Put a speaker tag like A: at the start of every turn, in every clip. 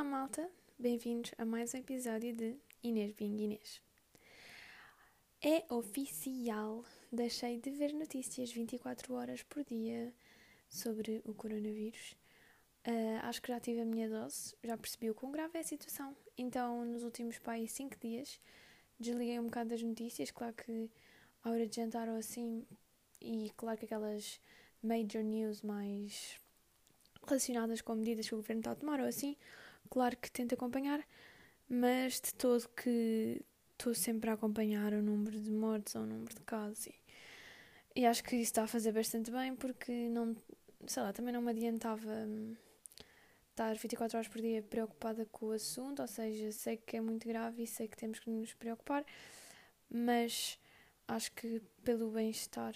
A: Olá, malta! Bem-vindos a mais um episódio de Inês Bing Inês. É oficial! Deixei de ver notícias 24 horas por dia sobre o coronavírus. Uh, acho que já tive a minha dose, já percebi o quão grave é a situação. Então, nos últimos pai 5 dias, desliguei um bocado das notícias. Claro que à hora de jantar ou assim, e claro que aquelas major news mais relacionadas com medidas que o governo está a tomar ou assim, claro que tento acompanhar, mas de todo que estou sempre a acompanhar o número de mortes ou o número de casos e, e acho que isso está a fazer bastante bem porque não, sei lá, também não me adiantava hum, estar 24 horas por dia preocupada com o assunto, ou seja, sei que é muito grave e sei que temos que nos preocupar, mas acho que pelo bem-estar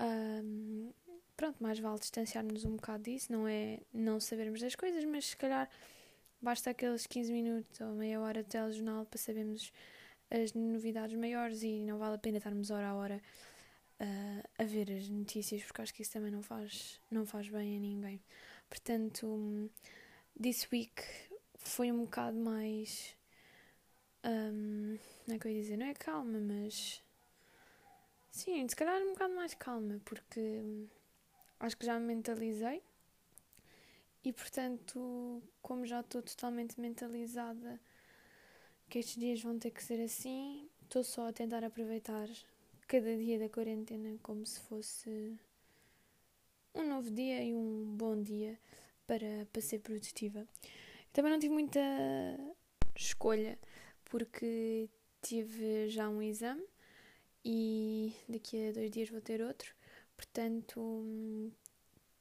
A: um, pronto, mais vale distanciar-nos um bocado disso, não é não sabermos das coisas, mas se calhar basta aqueles 15 minutos ou meia hora de telejornal para sabermos as novidades maiores e não vale a pena estarmos hora a hora uh, a ver as notícias, porque acho que isso também não faz, não faz bem a ninguém. Portanto, this week foi um bocado mais. Um, não é que eu ia dizer? Não é calma, mas. Sim, se calhar um bocado mais calma, porque acho que já me mentalizei e portanto, como já estou totalmente mentalizada que estes dias vão ter que ser assim, estou só a tentar aproveitar cada dia da quarentena como se fosse um novo dia e um bom dia para, para ser produtiva. Também não tive muita escolha porque tive já um exame e daqui a dois dias vou ter outro. Portanto,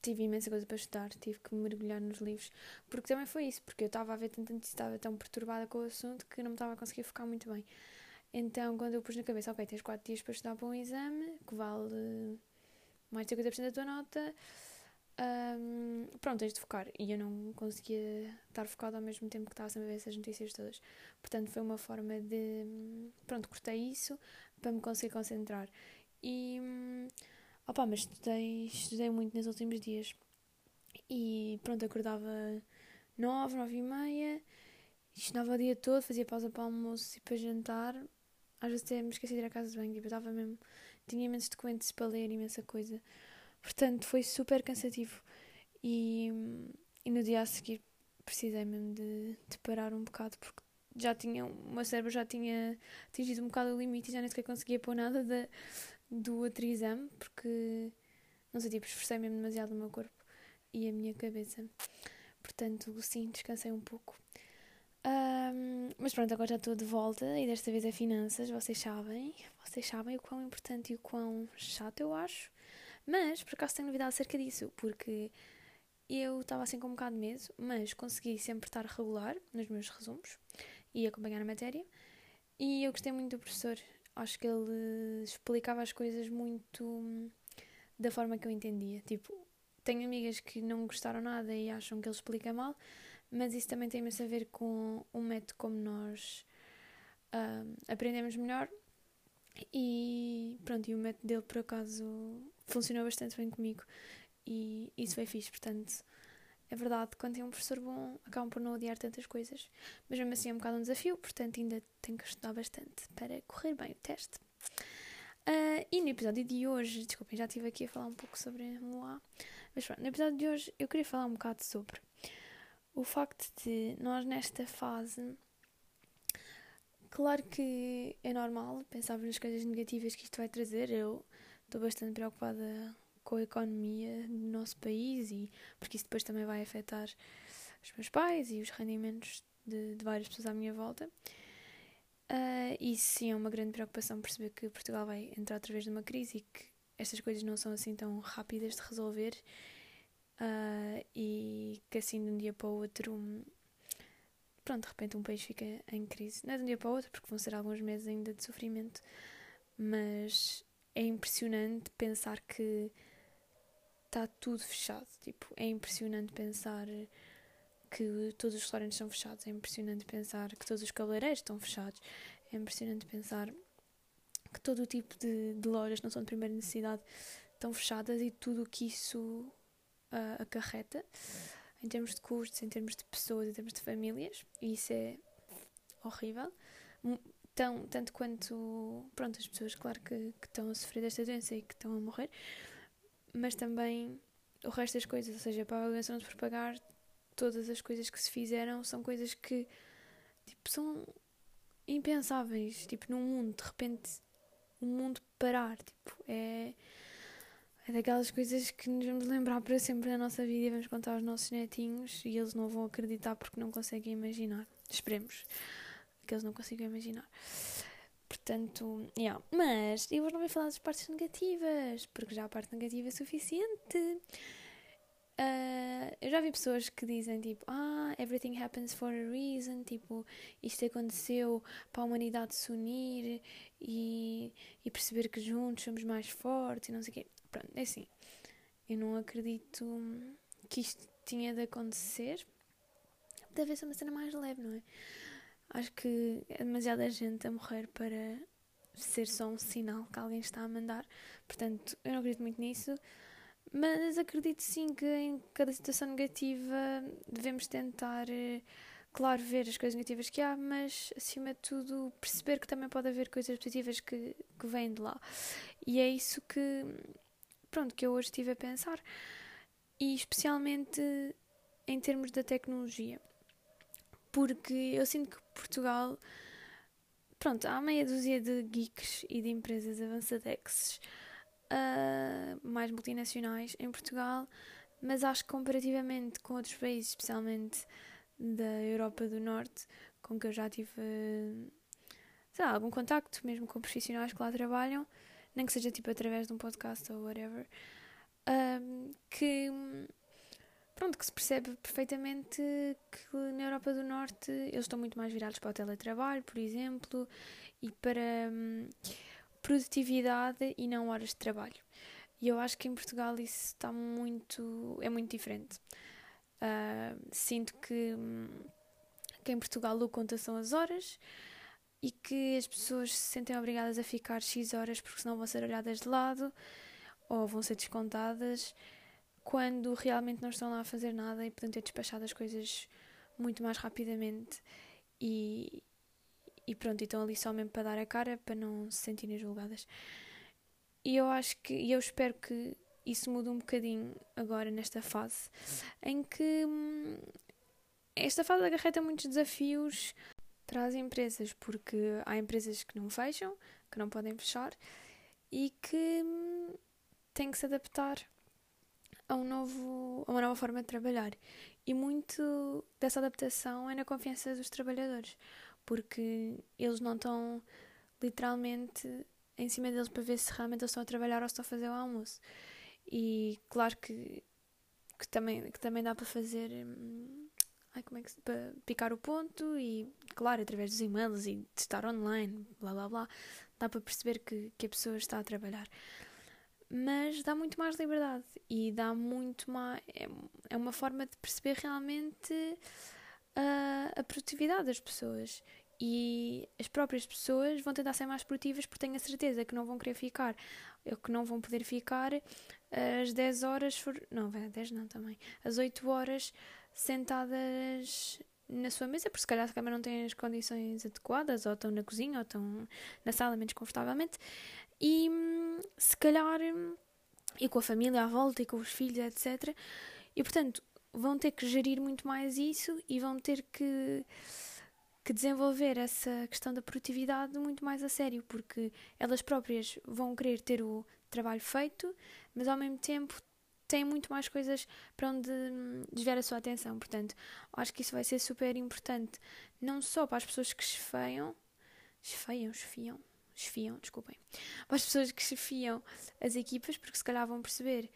A: tive imensa coisa para estudar, tive que mergulhar nos livros, porque também foi isso, porque eu estava a ver tanto, estava tão perturbada com o assunto que não me estava a conseguir focar muito bem. Então, quando eu pus na cabeça, ok, tens 4 dias para estudar para um exame, que vale mais de 50% da tua nota, um, pronto, tens de focar. E eu não conseguia estar focada ao mesmo tempo que estava sempre a ver essas notícias todas. Portanto, foi uma forma de. Pronto, cortei isso para me conseguir concentrar. E Opa, mas estudei, estudei muito nos últimos dias. E pronto, acordava nove, nove e meia, estudava o dia todo, fazia pausa para almoço e para jantar. Às vezes até me esqueci de ir à casa de banho, tipo, estava mesmo. Tinha imensos documentos para ler, imensa coisa. Portanto, foi super cansativo. E, e no dia a seguir precisei mesmo de, de parar um bocado, porque já tinha, o meu cérebro já tinha atingido um bocado o limite e já nem sequer conseguia pôr nada de, do outro exame, porque, não sei, tipo, esforcei mesmo demasiado o meu corpo e a minha cabeça. Portanto, sim, descansei um pouco. Um, mas pronto, agora já estou de volta e desta vez é finanças, vocês sabem, vocês sabem o quão importante e o quão chato eu acho. Mas, por acaso, tenho novidade acerca disso, porque eu estava assim com um bocado de medo, mas consegui sempre estar regular nos meus resumos e acompanhar a matéria. E eu gostei muito do professor, acho que ele explicava as coisas muito hum, da forma que eu entendia. Tipo, tenho amigas que não gostaram nada e acham que ele explica mal, mas isso também tem a ver com o método como nós uh, aprendemos melhor. E pronto, e o método dele por acaso funcionou bastante bem comigo e isso foi fixe, portanto é verdade, quando tem um professor bom, acabam por não odiar tantas coisas, mas mesmo assim é um bocado um desafio, portanto ainda tenho que estudar bastante para correr bem o teste. Uh, e no episódio de hoje, desculpem, já estive aqui a falar um pouco sobre Moá, mas pronto, no episódio de hoje eu queria falar um bocado sobre o facto de nós nesta fase, claro que é normal pensar nas coisas negativas que isto vai trazer, eu estou bastante preocupada com a economia do nosso país e porque isso depois também vai afetar os meus pais e os rendimentos de, de várias pessoas à minha volta. Uh, e sim, é uma grande preocupação perceber que Portugal vai entrar através de uma crise e que estas coisas não são assim tão rápidas de resolver uh, e que assim de um dia para o outro, pronto, de repente um país fica em crise. Não é de um dia para o outro, porque vão ser alguns meses ainda de sofrimento, mas é impressionante pensar que está tudo fechado. Tipo, é impressionante pensar que todos os restaurantes estão fechados. É impressionante pensar que todos os cabeleireiros estão fechados. É impressionante pensar que todo o tipo de, de lojas não são de primeira necessidade estão fechadas e tudo o que isso uh, acarreta em termos de custos, em termos de pessoas, em termos de famílias, e isso é horrível. Tão, tanto quanto, pronto, as pessoas, claro, que, que estão a sofrer desta doença e que estão a morrer, mas também o resto das coisas, ou seja, para a não se propagar, todas as coisas que se fizeram são coisas que, tipo, são impensáveis, tipo, num mundo, de repente, o mundo parar, tipo, é é daquelas coisas que nos vamos lembrar para sempre na nossa vida e vamos contar aos nossos netinhos e eles não vão acreditar porque não conseguem imaginar. Esperemos que eles não consigam imaginar. Portanto, yeah. mas eu hoje não vou falar das partes negativas, porque já a parte negativa é suficiente. Uh, eu já vi pessoas que dizem tipo, ah, everything happens for a reason, tipo, isto aconteceu para a humanidade se unir e, e perceber que juntos somos mais fortes e não sei o quê. Pronto, é assim. Eu não acredito que isto tinha de acontecer. Deve ser uma cena mais leve, não é? Acho que é demasiada gente a morrer para ser só um sinal que alguém está a mandar. Portanto, eu não acredito muito nisso. Mas acredito sim que em cada situação negativa devemos tentar, eh, claro, ver as coisas negativas que há, mas acima de tudo perceber que também pode haver coisas positivas que, que vêm de lá. E é isso que, pronto, que eu hoje estive a pensar. E especialmente em termos da tecnologia. Porque eu sinto que Portugal, pronto, há meia dúzia de geeks e de empresas avançadexes uh, mais multinacionais em Portugal, mas acho que comparativamente com outros países, especialmente da Europa do Norte, com que eu já tive sei lá, algum contacto, mesmo com profissionais que lá trabalham, nem que seja tipo através de um podcast ou whatever, um, que pronto, que se percebe perfeitamente que na Europa do Norte eles estão muito mais virados para o teletrabalho, por exemplo, e para hum, produtividade e não horas de trabalho. E eu acho que em Portugal isso está muito. é muito diferente. Uh, sinto que, hum, que em Portugal o conta são as horas e que as pessoas se sentem obrigadas a ficar X horas porque senão vão ser olhadas de lado ou vão ser descontadas quando realmente não estão lá a fazer nada e podem ter despachado as coisas muito mais rapidamente e, e pronto, estão ali só mesmo para dar a cara para não se sentirem julgadas. E eu acho que, e eu espero que isso mude um bocadinho agora nesta fase em que hum, esta fase acarreta muitos desafios para as empresas, porque há empresas que não fecham, que não podem fechar e que hum, têm que se adaptar a, um novo, a uma nova forma de trabalhar. E muito dessa adaptação é na confiança dos trabalhadores, porque eles não estão literalmente em cima deles para ver se realmente eles estão a trabalhar ou se estão a fazer o almoço. E claro que, que, também, que também dá para fazer. Hum, ai, como é que para picar o ponto e, claro, através dos e-mails e de estar online, blá blá blá, dá para perceber que, que a pessoa está a trabalhar. Mas dá muito mais liberdade e dá muito mais. É, é uma forma de perceber realmente a, a produtividade das pessoas. E as próprias pessoas vão tentar ser mais produtivas porque têm a certeza que não vão querer ficar, que não vão poder ficar às 10 horas, for, não, 10 não também, às 8 horas sentadas na sua mesa, porque se calhar a cama não tem as condições adequadas, ou estão na cozinha, ou estão na sala menos confortavelmente, e se calhar, e com a família à volta, e com os filhos, etc. E portanto, vão ter que gerir muito mais isso e vão ter que, que desenvolver essa questão da produtividade muito mais a sério, porque elas próprias vão querer ter o trabalho feito, mas ao mesmo tempo têm muito mais coisas para onde hum, desviar a sua atenção. Portanto, acho que isso vai ser super importante, não só para as pessoas que esfeiam, esfeiam, esfiam, esfiam, desculpem, para as pessoas que esfiam as equipas, porque se calhar vão perceber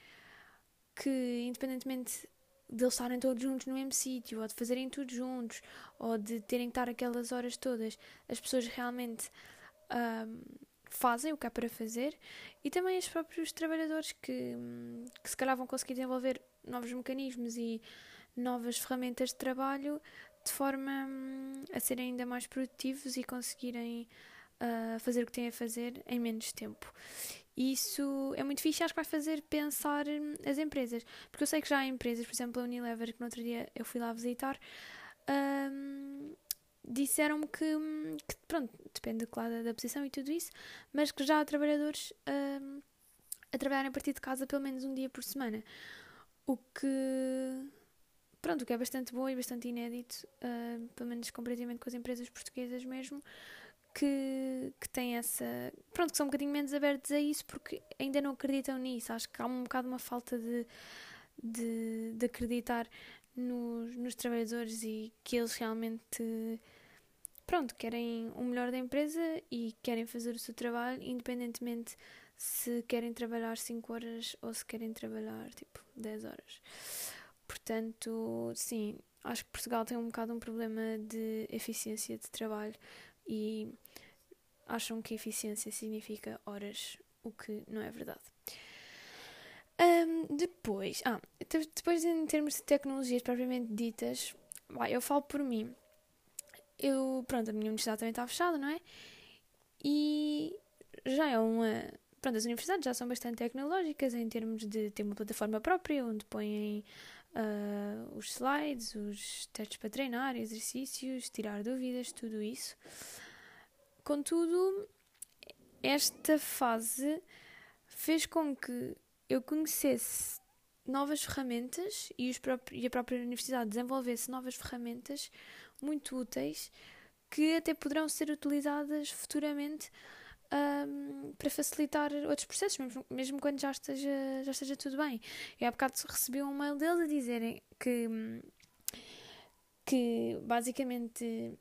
A: que, independentemente de eles estarem todos juntos no mesmo sítio, ou de fazerem tudo juntos, ou de terem que estar aquelas horas todas, as pessoas realmente um, fazem o que há para fazer. E também os próprios trabalhadores que, que se calhar vão conseguir desenvolver novos mecanismos e novas ferramentas de trabalho de forma hum, a serem ainda mais produtivos e conseguirem a fazer o que têm a fazer em menos tempo. Isso é muito fixe, acho que vai fazer pensar hum, as empresas. Porque eu sei que já há empresas, por exemplo, a Unilever, que no outro dia eu fui lá visitar, um, disseram-me que, hum, que, pronto, depende claro, da posição e tudo isso, mas que já há trabalhadores um, a trabalharem a partir de casa pelo menos um dia por semana. O que, pronto, o que é bastante bom e bastante inédito, uh, pelo menos comparativamente com as empresas portuguesas mesmo, que, que têm essa. Pronto, que são um bocadinho menos abertos a isso porque ainda não acreditam nisso. Acho que há um bocado uma falta de, de, de acreditar nos, nos trabalhadores e que eles realmente. Pronto, querem o melhor da empresa e querem fazer o seu trabalho, independentemente se querem trabalhar 5 horas ou se querem trabalhar tipo 10 horas. Portanto, sim, acho que Portugal tem um bocado um problema de eficiência de trabalho e acham que eficiência significa horas, o que não é verdade. Um, depois, ah, depois em termos de tecnologias propriamente ditas, eu falo por mim. Eu, pronto, a minha universidade também está fechada, não é? E já é uma. Pronto, as universidades já são bastante tecnológicas em termos de ter uma plataforma própria onde põem uh, os slides, os testes para treinar, exercícios, tirar dúvidas, tudo isso. Contudo, esta fase fez com que eu conhecesse novas ferramentas e, e a própria universidade desenvolvesse novas ferramentas muito úteis que até poderão ser utilizadas futuramente um, para facilitar outros processos, mesmo, mesmo quando já esteja, já esteja tudo bem. Eu há bocado recebi um mail deles a dizerem que, que basicamente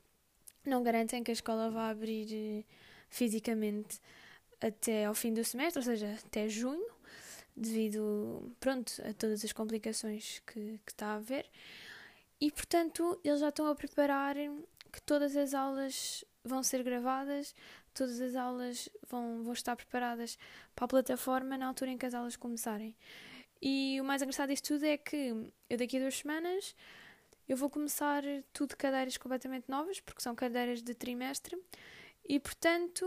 A: não garantem que a escola vá abrir eh, fisicamente até ao fim do semestre, ou seja, até junho, devido pronto, a todas as complicações que, que está a haver. E portanto, eles já estão a preparar que todas as aulas vão ser gravadas, todas as aulas vão, vão estar preparadas para a plataforma na altura em que as aulas começarem. E o mais engraçado disto tudo é que eu daqui a duas semanas eu vou começar tudo de cadeiras completamente novas, porque são cadeiras de trimestre, e portanto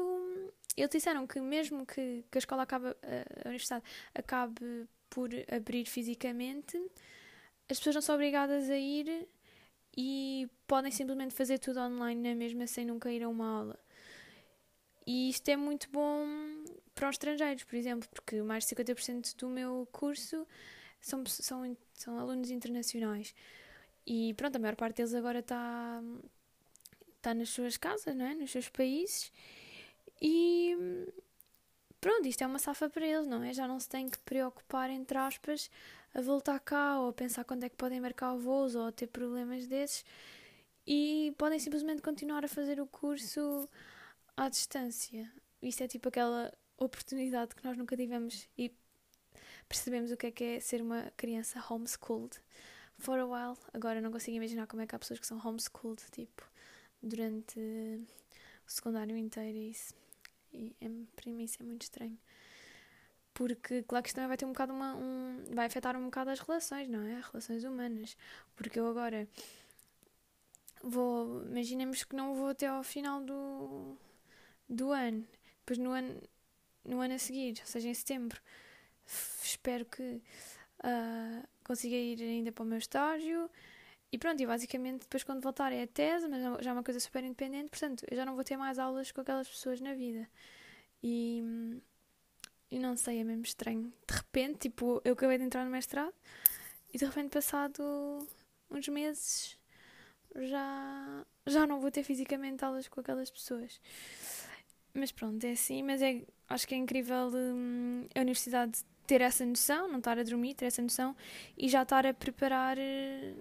A: eles disseram que mesmo que, que a escola acabe, a universidade acabe por abrir fisicamente, as pessoas não são obrigadas a ir e podem simplesmente fazer tudo online na mesma sem nunca ir a uma aula. E isto é muito bom para os estrangeiros, por exemplo, porque mais de 50% do meu curso são, são, são alunos internacionais. E pronto, a maior parte deles agora está tá nas suas casas, não é? nos seus países. E pronto, isto é uma safa para eles, não é? Já não se tem que preocupar, entre aspas, a voltar cá ou a pensar quando é que podem marcar voos ou a ter problemas desses. E podem simplesmente continuar a fazer o curso à distância. Isto é tipo aquela oportunidade que nós nunca tivemos e percebemos o que é que é ser uma criança homeschooled for a while. Agora não consigo imaginar como é que há pessoas que são homeschooled, tipo, durante o secundário inteiro e isso. E é, para mim isso é muito estranho. Porque, claro que isto também vai ter um bocado uma. Um, vai afetar um bocado as relações, não é? As relações humanas. Porque eu agora vou. Imaginemos que não vou até ao final do, do ano. Depois no ano, no ano a seguir, ou seja, em setembro, espero que uh, consiga ir ainda para o meu estágio. E pronto, e basicamente depois quando voltar é a tese, mas já é uma coisa super independente, portanto eu já não vou ter mais aulas com aquelas pessoas na vida. E, e não sei, é mesmo estranho. De repente, tipo, eu acabei de entrar no mestrado e de repente passado uns meses já, já não vou ter fisicamente aulas com aquelas pessoas. Mas pronto, é assim, mas é, acho que é incrível hum, a universidade ter essa noção, não estar a dormir, ter essa noção e já estar a preparar eh,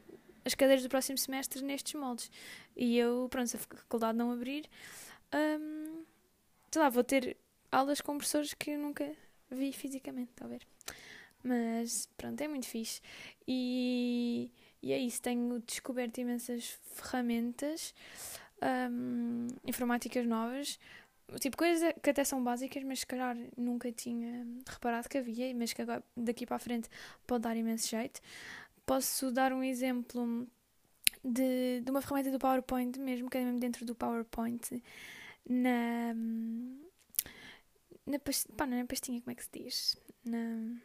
A: as cadeiras do próximo semestre nestes moldes. E eu, pronto, se a faculdade não abrir, hum, sei lá, vou ter aulas com professores que eu nunca vi fisicamente, ver? Mas pronto, é muito fixe. E, e é isso, tenho descoberto imensas ferramentas um, informáticas novas tipo, coisas que até são básicas, mas se calhar nunca tinha reparado que havia, mas que agora daqui para a frente pode dar imenso jeito. Posso dar um exemplo de, de uma ferramenta do PowerPoint mesmo, que é mesmo dentro do PowerPoint, na. Na, past... Pá, na pastinha, como é que se diz? Na.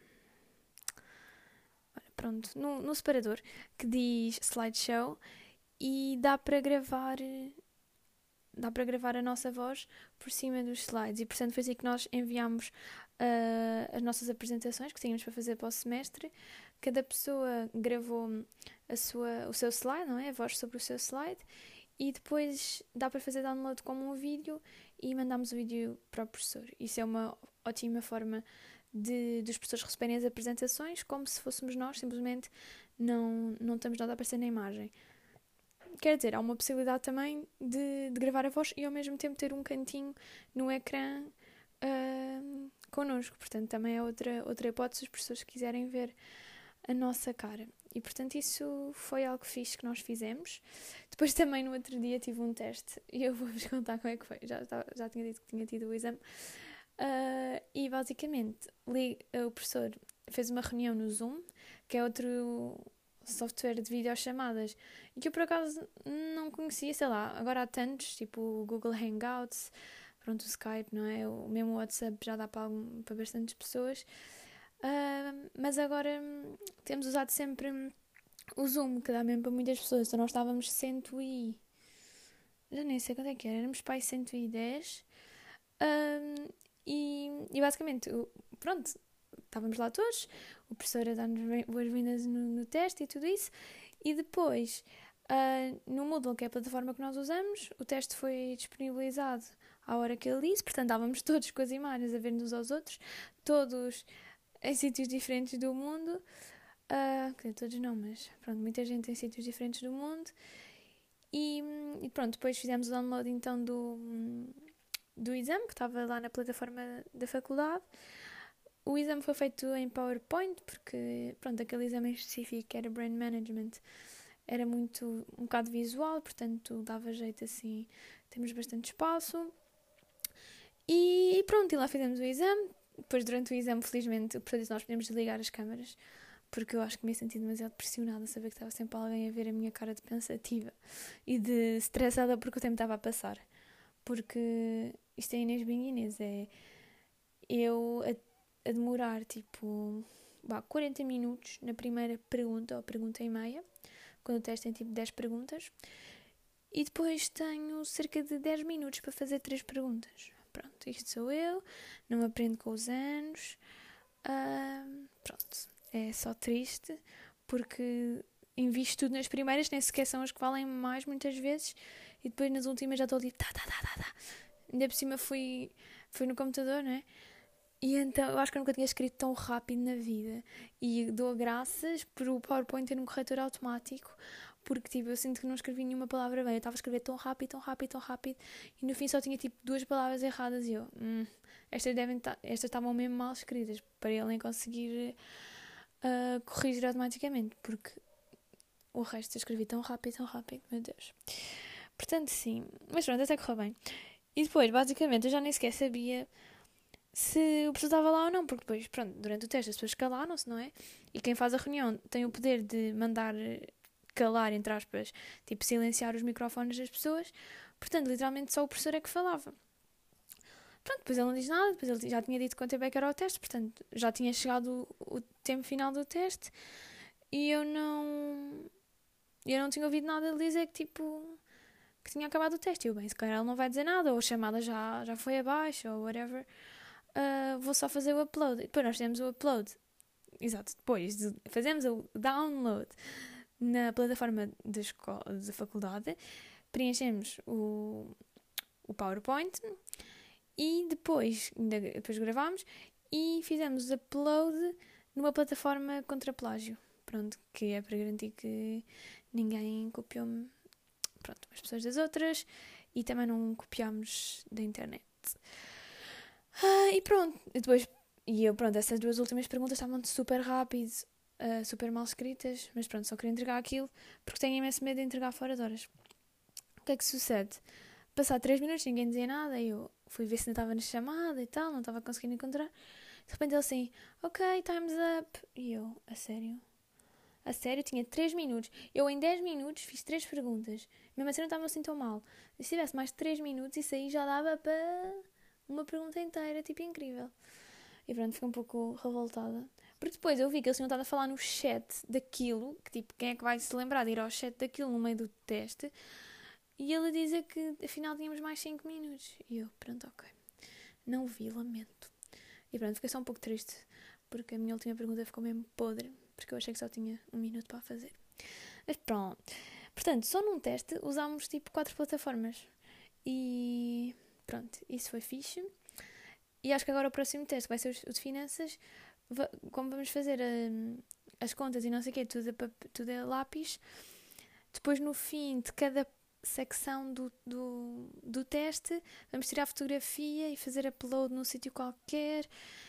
A: Pronto, no, no separador que diz slideshow e dá para gravar dá para gravar a nossa voz por cima dos slides e portanto foi assim que nós enviámos uh, as nossas apresentações que tínhamos para fazer para o semestre cada pessoa gravou a sua, o seu slide, não é? A voz sobre o seu slide e depois dá para fazer download como um vídeo e mandamos o vídeo para o professor. Isso é uma ótima forma de dos professores receberem as apresentações como se fôssemos nós, simplesmente não, não estamos nada a aparecer na imagem. Quer dizer, há uma possibilidade também de, de gravar a voz e ao mesmo tempo ter um cantinho no ecrã uh, connosco. Portanto, também é outra, outra hipótese se os professores quiserem ver a nossa cara. E portanto, isso foi algo fixe que nós fizemos. Depois, também no outro dia, tive um teste e eu vou-vos contar como é que foi. Já, já tinha dito que tinha tido o exame. Uh, e basicamente, li, o professor fez uma reunião no Zoom, que é outro software de videochamadas, e que eu por acaso não conhecia, sei lá, agora há tantos, tipo o Google Hangouts, pronto, o Skype, não é? O mesmo WhatsApp já dá para, para bastantes pessoas. Uh, mas agora temos usado sempre o Zoom, que dá mesmo para muitas pessoas. Então nós estávamos cento e. Já nem sei quanto é que era, éramos aí 110. Um, e, e basicamente, pronto, estávamos lá todos, o professor a dar-nos boas-vindas no, no teste e tudo isso. E depois, uh, no Moodle, que é a plataforma que nós usamos, o teste foi disponibilizado à hora que ele disse, portanto estávamos todos com as imagens a ver uns aos outros, todos em sítios diferentes do mundo. Uh, todos não, mas pronto, muita gente em sítios diferentes do mundo. E, e, pronto, depois fizemos o download então do, do exame, que estava lá na plataforma da faculdade. O exame foi feito em PowerPoint, porque pronto, aquele exame em específico, era Brain Management, era muito um bocado visual, portanto dava jeito assim, temos bastante espaço. E pronto, e lá fizemos o exame, depois, durante o exame, felizmente, o professor disse nós podemos desligar as câmaras, porque eu acho que me senti demasiado pressionada a saber que estava sempre alguém a ver a minha cara de pensativa e de estressada porque o tempo estava a passar. Porque isto é Inês Inês, é eu a, demorar tipo bah, 40 minutos na primeira pergunta ou pergunta e meia, quando o teste tem tipo 10 perguntas, e depois tenho cerca de 10 minutos para fazer 3 perguntas. Pronto, isto sou eu, não aprendo com os anos. Uh, pronto, é só triste porque invisto tudo nas primeiras, nem sequer são as que valem mais muitas vezes, e depois nas últimas já estou ali, tá, tá, tá, tá, tá. Ainda por cima fui, fui no computador, né? E então eu acho que eu nunca tinha escrito tão rápido na vida. E dou graças por o PowerPoint ter um corretor automático, porque tipo, eu sinto que não escrevi nenhuma palavra bem. Eu estava a escrever tão rápido, tão rápido, tão rápido, e no fim só tinha tipo duas palavras erradas. E eu, hum, estas devem estas estavam mesmo mal escritas, para ele nem conseguir uh, corrigir automaticamente, porque o resto eu escrevi tão rápido, tão rápido, meu Deus. Portanto, sim, mas pronto, até correu bem. E depois, basicamente, eu já nem sequer sabia se o professor estava lá ou não, porque depois, pronto, durante o teste as pessoas calaram-se, não é? E quem faz a reunião tem o poder de mandar calar, entre aspas, tipo silenciar os microfones das pessoas. Portanto, literalmente só o professor é que falava. Pronto, depois ele não diz nada, depois ele já tinha dito quanto tempo é que era o teste, portanto, já tinha chegado o, o tempo final do teste e eu não. Eu não tinha ouvido nada ele dizer que tipo. que tinha acabado o teste. E eu, bem, se calhar ele não vai dizer nada, ou a chamada já, já foi abaixo, ou whatever. Uh, vou só fazer o upload. E depois nós fizemos o upload. Exato, depois fazemos o download na plataforma da, escola, da faculdade, preenchemos o, o PowerPoint e depois, depois gravámos e fizemos upload numa plataforma contra plágio. Pronto, que é para garantir que ninguém copiou-me pronto, as pessoas das outras e também não copiámos da internet. Ah, e pronto, depois, e eu, pronto, essas duas últimas perguntas estavam super rápido uh, super mal escritas, mas pronto, só queria entregar aquilo porque tenho imenso medo de entregar fora de horas. O que é que sucede? Passar 3 minutos, ninguém dizia nada, e eu fui ver se não estava na chamada e tal, não estava conseguindo encontrar. De repente ele assim, ok, time's up. E eu, a sério? A sério, tinha 3 minutos. Eu em 10 minutos fiz 3 perguntas. Mesmo assim não estava assim tão mal. Se tivesse mais 3 minutos, isso aí já dava para uma pergunta inteira, tipo, incrível. E pronto, fiquei um pouco revoltada. Porque depois eu vi que eles tinham estado a falar no chat daquilo, que tipo, quem é que vai se lembrar de ir ao chat daquilo no meio do teste? E ele dizer que afinal tínhamos mais 5 minutos. E eu, pronto, ok. Não vi, lamento. E pronto, fiquei só um pouco triste, porque a minha última pergunta ficou mesmo podre, porque eu achei que só tinha um minuto para fazer. Mas pronto. Portanto, só num teste usámos tipo quatro plataformas. E pronto, isso foi fixe. E acho que agora o próximo teste vai ser o de finanças. Como vamos fazer um, as contas e não sei o quê, tudo é, tudo é lápis. Depois, no fim de cada secção do, do, do teste, vamos tirar a fotografia e fazer upload num sítio qualquer.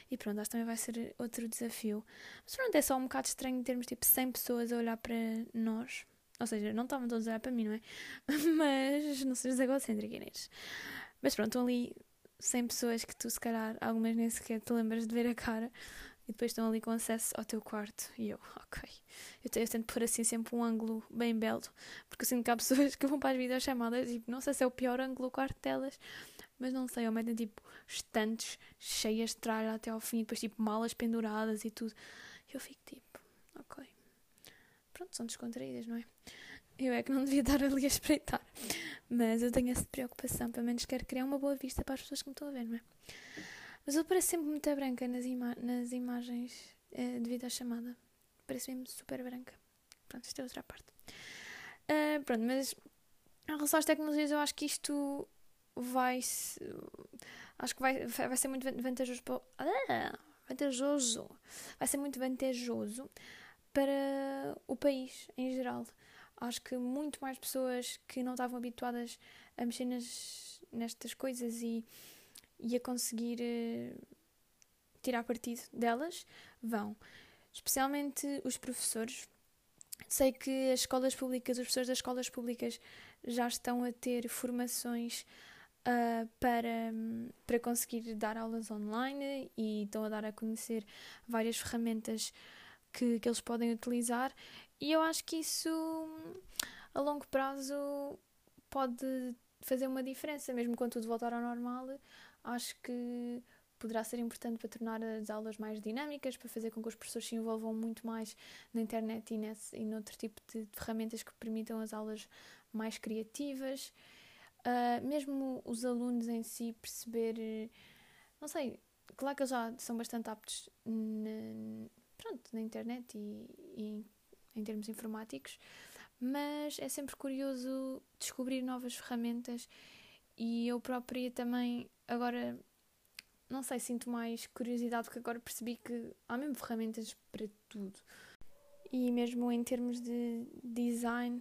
A: E pronto, acho que também vai ser outro desafio. Mas pronto, é só um bocado estranho termos tipo 100 pessoas a olhar para nós. Ou seja, não estavam todos a olhar para mim, não é? Mas não sejas egocêntrica, Inês. Mas pronto, estão ali 100 pessoas que tu, se calhar, algumas nem sequer te lembras de ver a cara e depois estão ali com acesso ao teu quarto. E eu, ok. Eu, eu tento pôr assim sempre um ângulo bem belo, porque eu sinto que há pessoas que vão para as videochamadas e não sei se é o pior ângulo do quarto delas, mas não sei, ou metem tipo estantes cheias de tralha até ao fim, depois tipo malas penduradas e tudo. E eu fico tipo, ok. Pronto, são descontraídas, não é? Eu é que não devia estar ali a espreitar. Mas eu tenho essa preocupação, pelo menos quero criar uma boa vista para as pessoas que me estão a ver, não é? Mas eu pareço sempre muito branca nas, ima nas imagens uh, devido à chamada. Parece mesmo super branca. Pronto, isto é outra parte. Uh, pronto, mas em relação às tecnologias, eu acho que isto vai. Acho que vai, vai ser muito vantajoso para. Ah, vantajoso. Vai ser muito vantajoso para o país em geral. Acho que muito mais pessoas que não estavam habituadas a mexer nas, nestas coisas e e a conseguir uh, tirar partido delas, vão. Especialmente os professores. Sei que as escolas públicas, os professores das escolas públicas já estão a ter formações uh, para, para conseguir dar aulas online e estão a dar a conhecer várias ferramentas que, que eles podem utilizar. E eu acho que isso, a longo prazo, pode fazer uma diferença, mesmo quando tudo voltar ao normal acho que poderá ser importante para tornar as aulas mais dinâmicas, para fazer com que os professores se envolvam muito mais na internet e, nesse, e noutro tipo de ferramentas que permitam as aulas mais criativas. Uh, mesmo os alunos em si perceber, não sei, claro que eles já são bastante aptos na, pronto, na internet e, e em termos informáticos, mas é sempre curioso descobrir novas ferramentas e eu própria também agora não sei, sinto mais curiosidade porque agora percebi que há mesmo ferramentas para tudo. E mesmo em termos de design,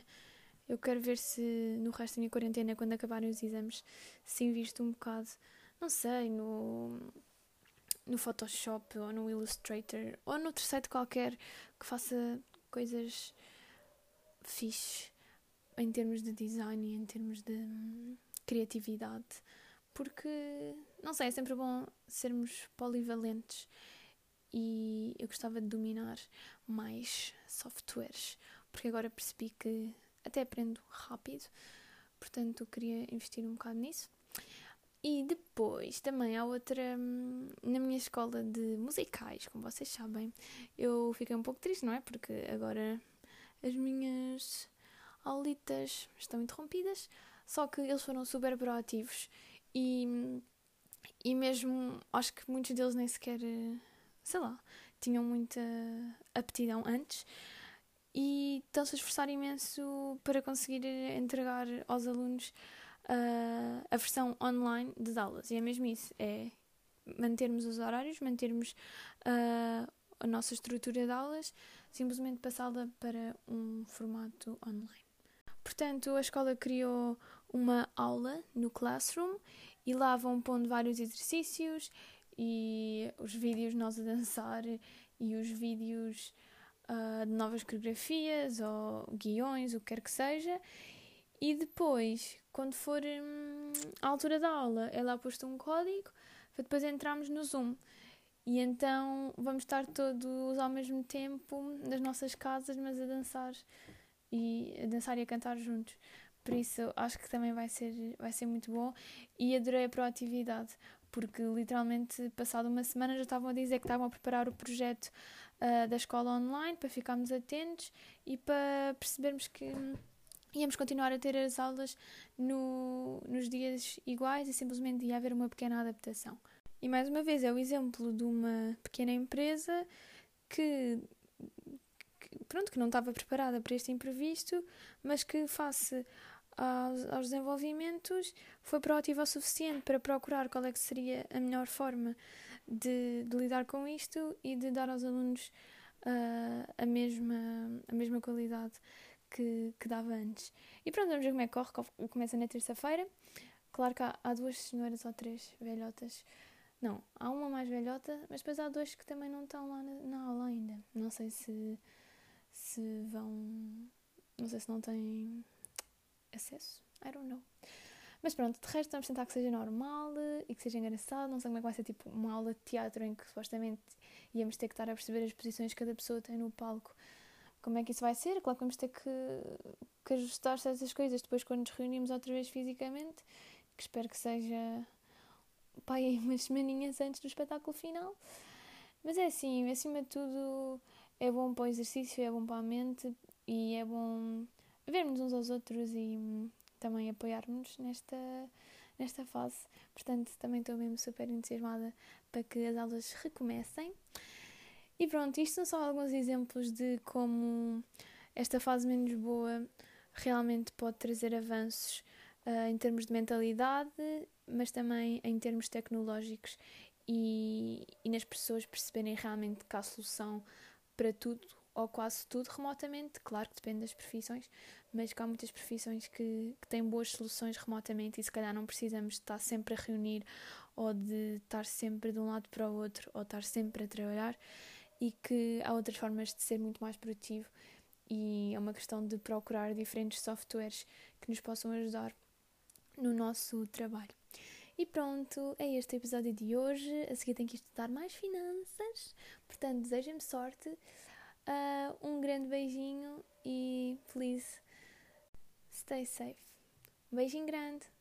A: eu quero ver se no resto da minha quarentena, quando acabarem os exames, se invisto um bocado, não sei, no, no Photoshop ou no Illustrator ou noutro site qualquer que faça coisas fixe em termos de design e em termos de criatividade, porque, não sei, é sempre bom sermos polivalentes e eu gostava de dominar mais softwares, porque agora percebi que até aprendo rápido, portanto queria investir um bocado nisso. E depois também há outra na minha escola de musicais, como vocês sabem, eu fiquei um pouco triste, não é? Porque agora as minhas aulitas estão interrompidas, só que eles foram super proativos e, e mesmo acho que muitos deles nem sequer, sei lá, tinham muita aptidão antes e estão-se a esforçar imenso para conseguir entregar aos alunos uh, a versão online das aulas. E é mesmo isso, é mantermos os horários, mantermos uh, a nossa estrutura de aulas, simplesmente passá-la para um formato online. Portanto, a escola criou uma aula no Classroom e lá vão pondo vários exercícios e os vídeos nós a dançar e os vídeos uh, de novas coreografias ou guiões, o que quer que seja. E depois, quando for hum, a altura da aula, é lá posto um código para depois entrarmos no Zoom. E então vamos estar todos ao mesmo tempo nas nossas casas, mas a dançar e a dançar e a cantar juntos. Por isso acho que também vai ser, vai ser muito bom e adorei a proatividade, porque literalmente passado uma semana já estavam a dizer que estavam a preparar o projeto uh, da escola online para ficarmos atentos e para percebermos que íamos continuar a ter as aulas no, nos dias iguais e simplesmente ia haver uma pequena adaptação. E mais uma vez é o exemplo de uma pequena empresa que, que pronto, que não estava preparada para este imprevisto, mas que face aos, aos desenvolvimentos foi proativa o suficiente para procurar qual é que seria a melhor forma de, de lidar com isto e de dar aos alunos uh, a, mesma, a mesma qualidade que, que dava antes. E pronto, vamos ver como é que corre. Começa na terça-feira. Claro que há, há duas senhoras ou três velhotas não, há uma mais velhota, mas depois há dois que também não estão lá na, na aula ainda. Não sei se, se vão. Não sei se não têm acesso. I don't know. Mas pronto, de resto vamos tentar que seja normal e que seja engraçado. Não sei como é que vai ser tipo uma aula de teatro em que supostamente íamos ter que estar a perceber as posições que cada pessoa tem no palco. Como é que isso vai ser? Claro que vamos ter que, que ajustar certas coisas depois quando nos reunimos outra vez fisicamente. Que espero que seja pai umas semaninhas antes do espetáculo final. Mas é assim, acima de tudo, é bom para o exercício, é bom para a mente e é bom vermos uns aos outros e hum, também apoiarmos nesta, nesta fase. Portanto, também estou mesmo super entusiasmada para que as aulas recomecem. E pronto, isto são só alguns exemplos de como esta fase menos boa realmente pode trazer avanços uh, em termos de mentalidade mas também em termos tecnológicos e, e nas pessoas perceberem realmente que há solução para tudo ou quase tudo remotamente. Claro que depende das profissões, mas que há muitas profissões que, que têm boas soluções remotamente e se calhar não precisamos de estar sempre a reunir ou de estar sempre de um lado para o outro ou estar sempre a trabalhar e que há outras formas de ser muito mais produtivo e é uma questão de procurar diferentes softwares que nos possam ajudar no nosso trabalho. E pronto, é este o episódio de hoje. A seguir tenho que estudar mais finanças. Portanto, desejem-me sorte. Uh, um grande beijinho e please stay safe. Beijinho grande.